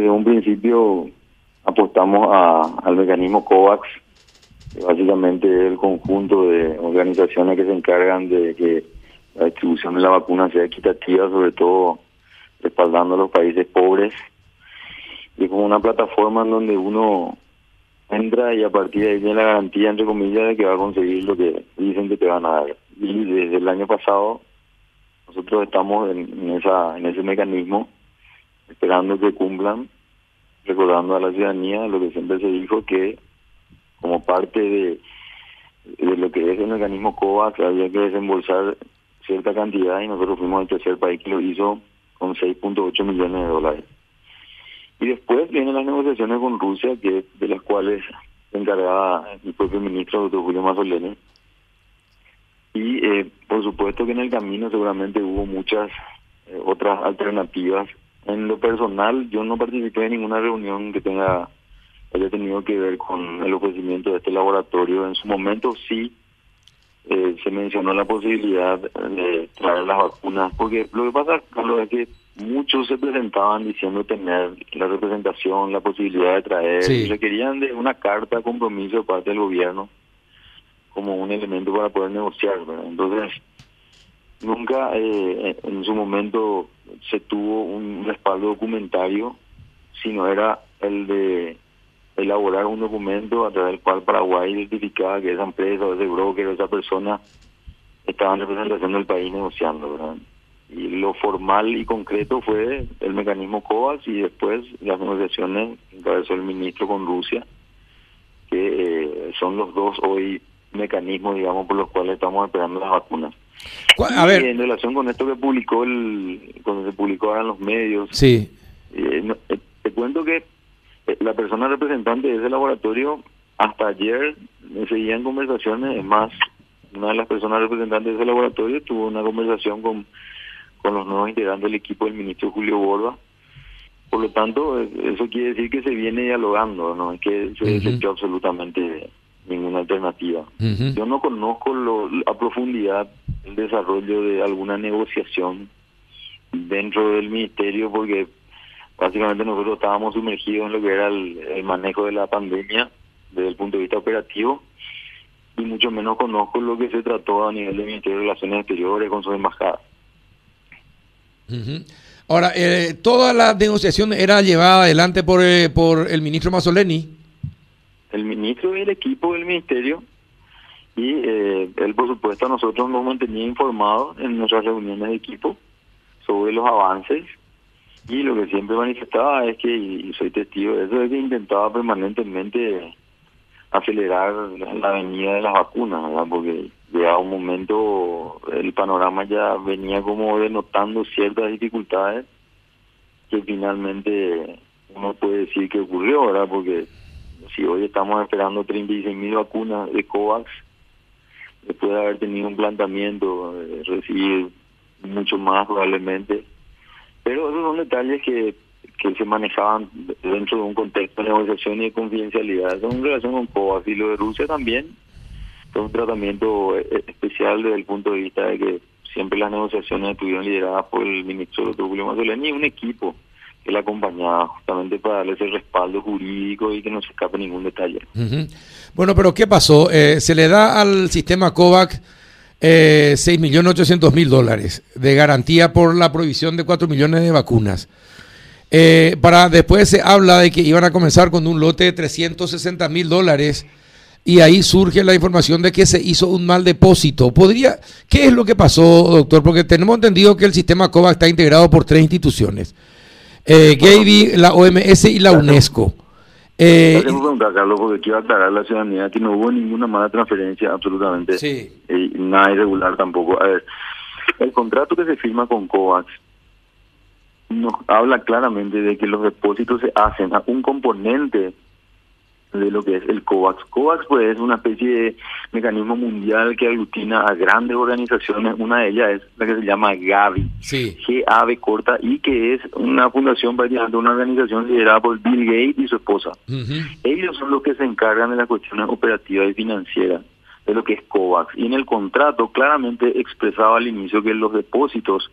desde un principio apostamos al mecanismo COVAX, que básicamente es el conjunto de organizaciones que se encargan de que la distribución de la vacuna sea equitativa, sobre todo respaldando a los países pobres. Y como una plataforma en donde uno entra y a partir de ahí tiene la garantía, entre comillas, de que va a conseguir lo que dicen que te van a dar. Y desde el año pasado nosotros estamos en, esa en ese mecanismo esperando que cumplan, recordando a la ciudadanía lo que siempre se dijo que como parte de, de lo que es el mecanismo COVAX había que desembolsar cierta cantidad y nosotros fuimos el tercer país que lo hizo con 6.8 millones de dólares. Y después vienen las negociaciones con Rusia, que de las cuales se encargaba el propio ministro, doctor Julio Mazzoleni. Y eh, por supuesto que en el camino seguramente hubo muchas eh, otras alternativas. En lo personal, yo no participé en ninguna reunión que tenga haya tenido que ver con el ofrecimiento de este laboratorio. En su momento sí eh, se mencionó la posibilidad de traer las vacunas, porque lo que pasa, Carlos, es que muchos se presentaban diciendo tener la representación, la posibilidad de traer, y requerían de una carta de compromiso de parte del gobierno como un elemento para poder negociar. Entonces, nunca eh, en su momento se tuvo un respaldo documentario, sino era el de elaborar un documento a través del cual Paraguay identificaba que esa empresa o ese broker o esa persona estaban representación del país negociando. Y lo formal y concreto fue el mecanismo COVAX y después las negociaciones que encabezó el ministro con Rusia, que eh, son los dos hoy mecanismos, digamos, por los cuales estamos esperando las vacunas. A ver. en relación con esto que publicó el, cuando se publicó ahora en los medios, sí. Eh, eh, te cuento que eh, la persona representante de ese laboratorio hasta ayer seguían conversaciones, es más, una de las personas representantes de ese laboratorio tuvo una conversación con, con los nuevos integrantes del equipo del ministro Julio Borba. Por lo tanto, eso quiere decir que se viene dialogando, no es que se desechó absolutamente ninguna alternativa. Yo no conozco lo, a profundidad el desarrollo de alguna negociación dentro del ministerio porque básicamente nosotros estábamos sumergidos en lo que era el, manejo de la pandemia desde el punto de vista operativo y mucho menos conozco lo que se trató a nivel del Ministerio de Relaciones Exteriores con su embajada. Ahora, eh, toda la negociación era llevada adelante por, eh, por el ministro Mazzoleni. El ministro y el equipo del ministerio y eh, él, por supuesto, a nosotros nos mantenía informados en nuestras reuniones de equipo sobre los avances y lo que siempre manifestaba es que, y soy testigo de eso, es que intentaba permanentemente acelerar la venida de las vacunas, ¿verdad? Porque llegaba un momento, el panorama ya venía como denotando ciertas dificultades que finalmente uno puede decir que ocurrió, ¿verdad? Porque si hoy estamos esperando 36 mil vacunas de COVAX, después de haber tenido un planteamiento, de recibir mucho más probablemente, pero esos son detalles que, que se manejaban dentro de un contexto de negociación y de confidencialidad. En relación con COVAX y de Rusia también, fue un tratamiento eh, eh, especial desde el punto de vista de que siempre las negociaciones estuvieron lideradas por el ministro Dr. Julio Mazzoleni y un equipo la acompañaba justamente para darle ese respaldo jurídico y que no se escape ningún detalle. Bueno, pero ¿qué pasó? Eh, se le da al sistema COVAX eh, 6.800.000 dólares de garantía por la provisión de 4 millones de vacunas. Eh, para después se habla de que iban a comenzar con un lote de 360 mil dólares y ahí surge la información de que se hizo un mal depósito. ¿Podría, ¿Qué es lo que pasó, doctor? Porque tenemos entendido que el sistema COVAX está integrado por tres instituciones, eh, Gavi, la OMS y la UNESCO. Eh, preguntar, Carlos, porque quiero aclarar a la ciudadanía que no hubo ninguna mala transferencia, absolutamente. Sí. Eh, nada irregular tampoco. A ver, el contrato que se firma con COVAX nos habla claramente de que los depósitos se hacen a un componente de lo que es el COVAX. COVAX pues es una especie de mecanismo mundial que aglutina a grandes organizaciones, una de ellas es la que se llama Gavi, sí. G-A-V corta, y que es una fundación prácticamente una organización liderada por Bill Gates y su esposa. Ellos son los que se encargan de las cuestiones operativas y financieras de lo que es COVAX. Y en el contrato claramente expresaba al inicio que los depósitos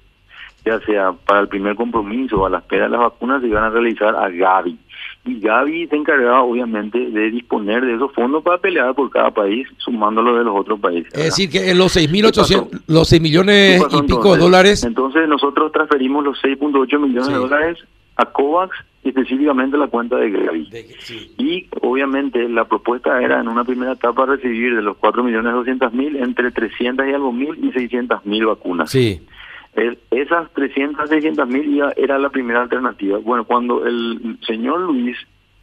ya sea para el primer compromiso o a la espera de las vacunas, se iban a realizar a Gavi. Y Gavi se encargaba, obviamente, de disponer de esos fondos para pelear por cada país, sumándolo de los otros países. Es decir, que en los 6.800, los 6 millones y pico de dólares. Entonces, nosotros transferimos los 6.8 millones de dólares a COVAX específicamente la cuenta de Gavi. Y obviamente la propuesta era en una primera etapa recibir de los 4 millones 200 mil entre 300 y algo mil y 600 mil vacunas. Sí. Esas 300, 600 mil era la primera alternativa. Bueno, cuando el señor Luis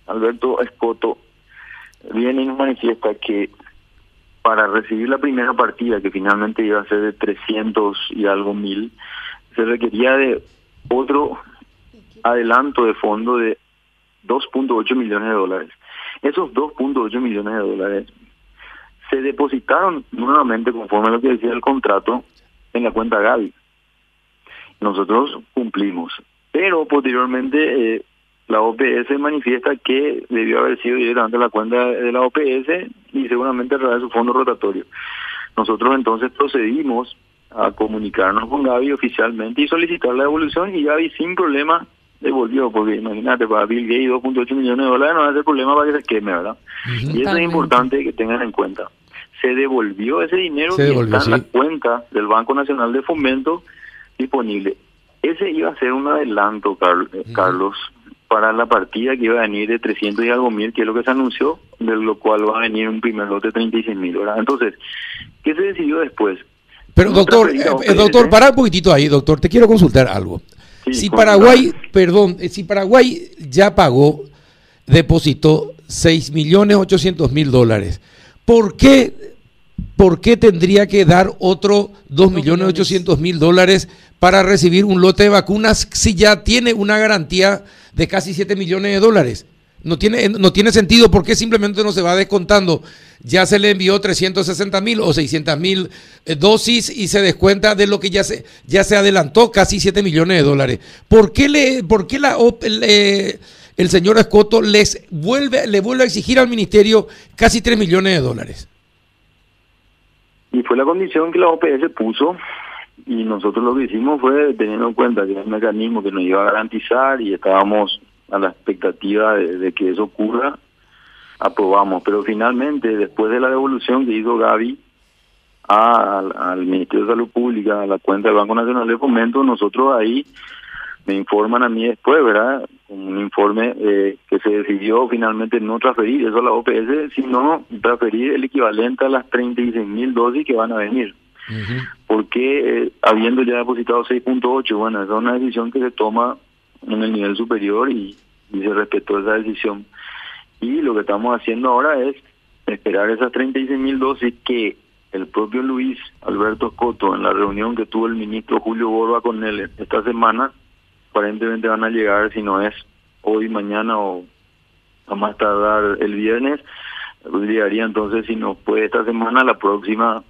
Alberto Escoto viene y manifiesta que para recibir la primera partida, que finalmente iba a ser de 300 y algo mil, se requería de otro adelanto de fondo de 2.8 millones de dólares. Esos 2.8 millones de dólares se depositaron nuevamente conforme lo que decía el contrato en la cuenta Gavi. Nosotros cumplimos, pero posteriormente eh, la OPS manifiesta que debió haber sido directamente la cuenta de la OPS y seguramente a través de su fondo rotatorio. Nosotros entonces procedimos a comunicarnos con Gaby oficialmente y solicitar la devolución y Gaby sin problema devolvió, porque imagínate, para Bill Gates 2.8 millones de dólares no va a ser problema para que se queme, ¿verdad? Y eso es importante que tengan en cuenta. Se devolvió ese dinero y está en la cuenta del Banco Nacional de Fomento disponible. Ese iba a ser un adelanto, Carlos, para la partida que iba a venir de 300 y algo mil, que es lo que se anunció, de lo cual va a venir un primer lote de 36 mil, ¿verdad? Entonces, ¿qué se decidió después? Pero doctor, eh, doctor, para un poquitito ahí, doctor, te quiero consultar algo si Paraguay, perdón, eh, si Paraguay ya pagó, depositó 6 millones 800 mil dólares, ¿por qué, ¿por qué tendría que dar otro 2 millones 800 mil dólares para recibir un lote de vacunas si ya tiene una garantía de casi 7 millones de dólares? No tiene, no tiene sentido porque simplemente no se va descontando. Ya se le envió 360 mil o 600 mil eh, dosis y se descuenta de lo que ya se, ya se adelantó, casi 7 millones de dólares. ¿Por qué, le, por qué la, el señor Escoto les vuelve, le vuelve a exigir al ministerio casi 3 millones de dólares? Y fue la condición que la OPS puso y nosotros lo que hicimos fue teniendo en cuenta que era un mecanismo que nos iba a garantizar y estábamos a la expectativa de, que eso ocurra, aprobamos. Pero finalmente, después de la devolución que hizo Gaby al, Ministerio de Salud Pública, a la cuenta del Banco Nacional de Fomento, nosotros ahí me informan a mí después, ¿verdad? Un informe eh, que se decidió finalmente no transferir eso a la OPS, sino transferir el equivalente a las 36 mil dosis que van a venir. Porque eh, habiendo ya depositado 6.8, bueno, esa es una decisión que se toma en el nivel superior y, se respetó esa decisión. Y lo que estamos haciendo ahora es esperar esas 36 mil dosis que el propio Luis Alberto Escoto, en la reunión que tuvo el ministro Julio Borba con él esta semana, aparentemente van a llegar, si no es hoy, mañana o a más tardar el viernes, llegaría entonces, si no puede esta semana, la próxima,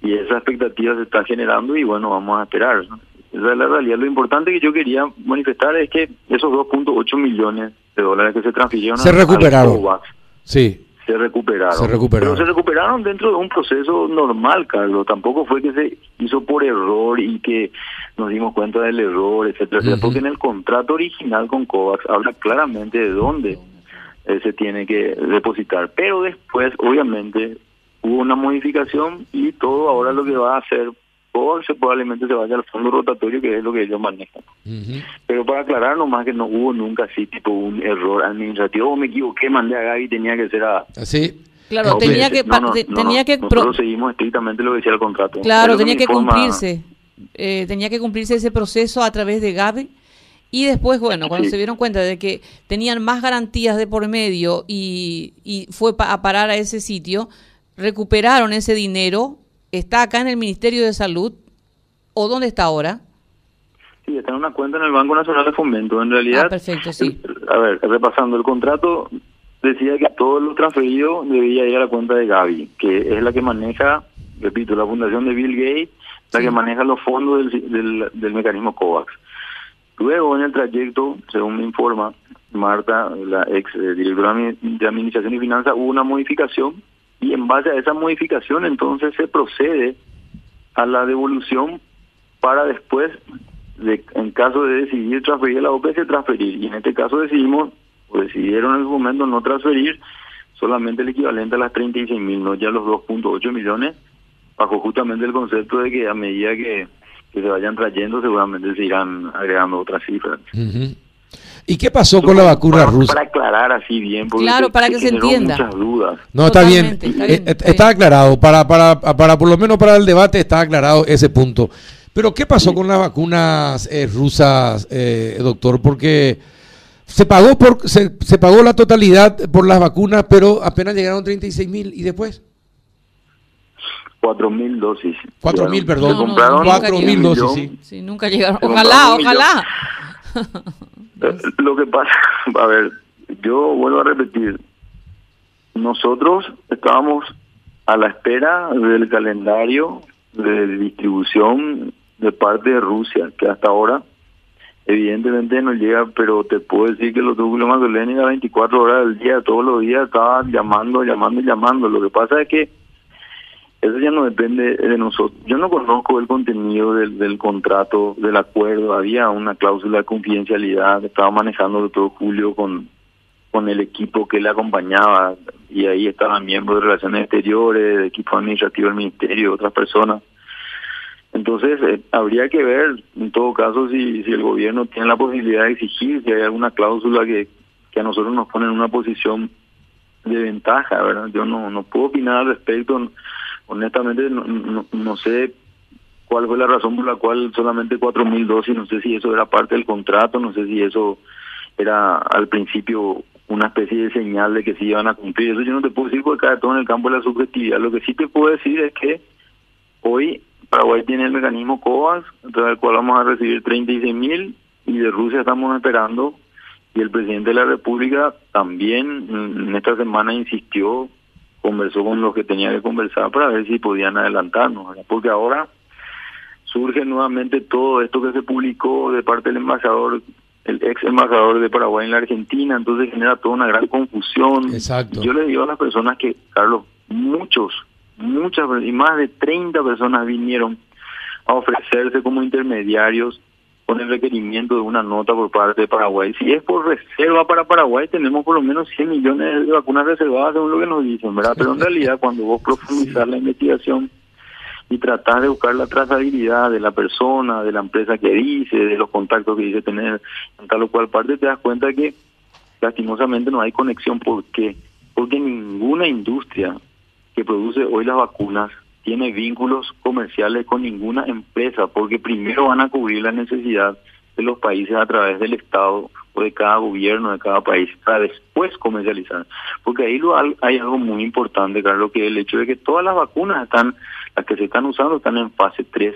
y esa expectativa se está generando y bueno, vamos a esperar. ¿no? Esa es la realidad. Lo importante que yo quería manifestar es que esos 2.8 millones de dólares que se transfirieron se recuperaron. sí. Se recuperaron. Se recuperaron. Pero se recuperaron dentro de un proceso normal, Carlos. Tampoco fue que se hizo por error y que nos dimos cuenta del error, etcétera, Porque en el contrato original con COVAX habla claramente de dónde eh, se tiene que depositar. Pero después, obviamente, hubo una modificación y todo ahora lo que va a hacer o se probablemente se vaya al fondo rotatorio, que es lo que ellos manejan. Pero para aclarar nomás que no hubo nunca así tipo un error administrativo, o me equivoqué, mandé a Gaby, tenía que ser a... Así. Claro, tenía que... tenía que nosotros seguimos estrictamente lo que decía el contrato. Claro, tenía que cumplirse. Eh, tenía que cumplirse ese proceso a través de Gaby. Y después, bueno, cuando se dieron cuenta de que tenían más garantías de por medio y, y fue a parar a ese sitio, recuperaron ese dinero ¿Está acá en el Ministerio de Salud o dónde está ahora? Sí, está en una cuenta en el Banco Nacional de Fomento. En realidad, ah, perfecto, sí. a ver, repasando el contrato, decía que todo lo transferido debía ir a la cuenta de Gaby, que es la que maneja, repito, la fundación de Bill Gates, la que maneja los fondos del, del, mecanismo COVAX. Luego, en el trayecto, según me informa Marta, la ex eh, directora de Administración y Finanzas, hubo una modificación y en base a esa modificación entonces se procede a la devolución para después en caso de decidir transferir a la OPS, transferir. Y en este caso decidimos, o decidieron en su momento no transferir solamente el equivalente a las 36 mil, no ya los 2.8 millones, bajo justamente el concepto de que a medida que, se vayan trayendo seguramente se irán agregando otras cifras. ¿Y qué pasó con la vacuna rusa? Para aclarar así bien, porque claro, para que se entienda. Muchas dudas. No, está bien, eh, eh, está, aclarado, para, para, para por lo menos para el debate está aclarado ese punto. Pero ¿qué pasó con las vacunas eh, rusas, doctor? Porque se pagó por se, se, pagó la totalidad por las vacunas, pero apenas llegaron 36 mil y después. 4 mil dosis. 4 mil, perdón. 4 mil dosis, sí. nunca llegaron. Ojalá, ojalá. Eh, lo que pasa, a ver, yo vuelvo a repetir, nosotros estábamos a la espera del calendario de distribución de parte de Rusia, que hasta ahora evidentemente no llega, pero te puedo decir que los núcleos Magdalena a 24 horas del día, todos los días estaban llamando, llamando llamando. Lo que pasa es que eso ya no depende de nosotros. Yo no conozco el contenido del, contrato, del acuerdo. Había una cláusula de confidencialidad estaba manejando todo Julio con, con el equipo que le acompañaba y ahí estaban miembros de Relaciones Exteriores, de equipo administrativo del Ministerio, otras personas. Entonces, eh, habría que ver, en todo caso, si, si el gobierno tiene la posibilidad de exigir, si hay alguna cláusula que, que a nosotros nos pone en una posición de ventaja, ¿verdad? Yo no, no puedo opinar al respecto honestamente no, sé cuál fue la razón por la cual solamente cuatro mil dosis, no sé si eso era parte del contrato, no sé si eso era al principio una especie de señal de que se iban a cumplir. Eso yo no te puedo decir porque cae todo en el campo de la subjetividad. Lo que sí te puedo decir es que hoy Paraguay tiene el mecanismo COVAX, del cual vamos a recibir 36 mil y de Rusia estamos esperando y el presidente de la República también en esta semana insistió conversó con los que tenía que conversar para ver si podían adelantarnos, porque ahora surge nuevamente todo esto que se publicó de parte del embajador, el ex embajador de Paraguay en la Argentina, entonces genera toda una gran confusión. Exacto. Yo le digo a las personas que, Carlos, muchos, muchas y más de 30 personas vinieron a ofrecerse como intermediarios con el requerimiento de una nota por parte de Paraguay. Si es por reserva para Paraguay, tenemos por lo menos 100 millones de vacunas reservadas, según lo que nos dicen, ¿verdad? Pero en realidad, cuando vos profundizar la investigación y tratar de buscar la trazabilidad de la persona, de la empresa que dice, de los contactos que dice tener en tal o cual parte, te das cuenta que lastimosamente no hay conexión. ¿Por qué? Porque ninguna industria que produce hoy las vacunas tiene vínculos comerciales con ninguna empresa, porque primero van a cubrir la necesidad de los países a través del Estado o de cada gobierno de cada país para después comercializar. Porque ahí lo, hay algo muy importante, Carlos, que el hecho de que todas las vacunas están, las que se están usando están en fase 3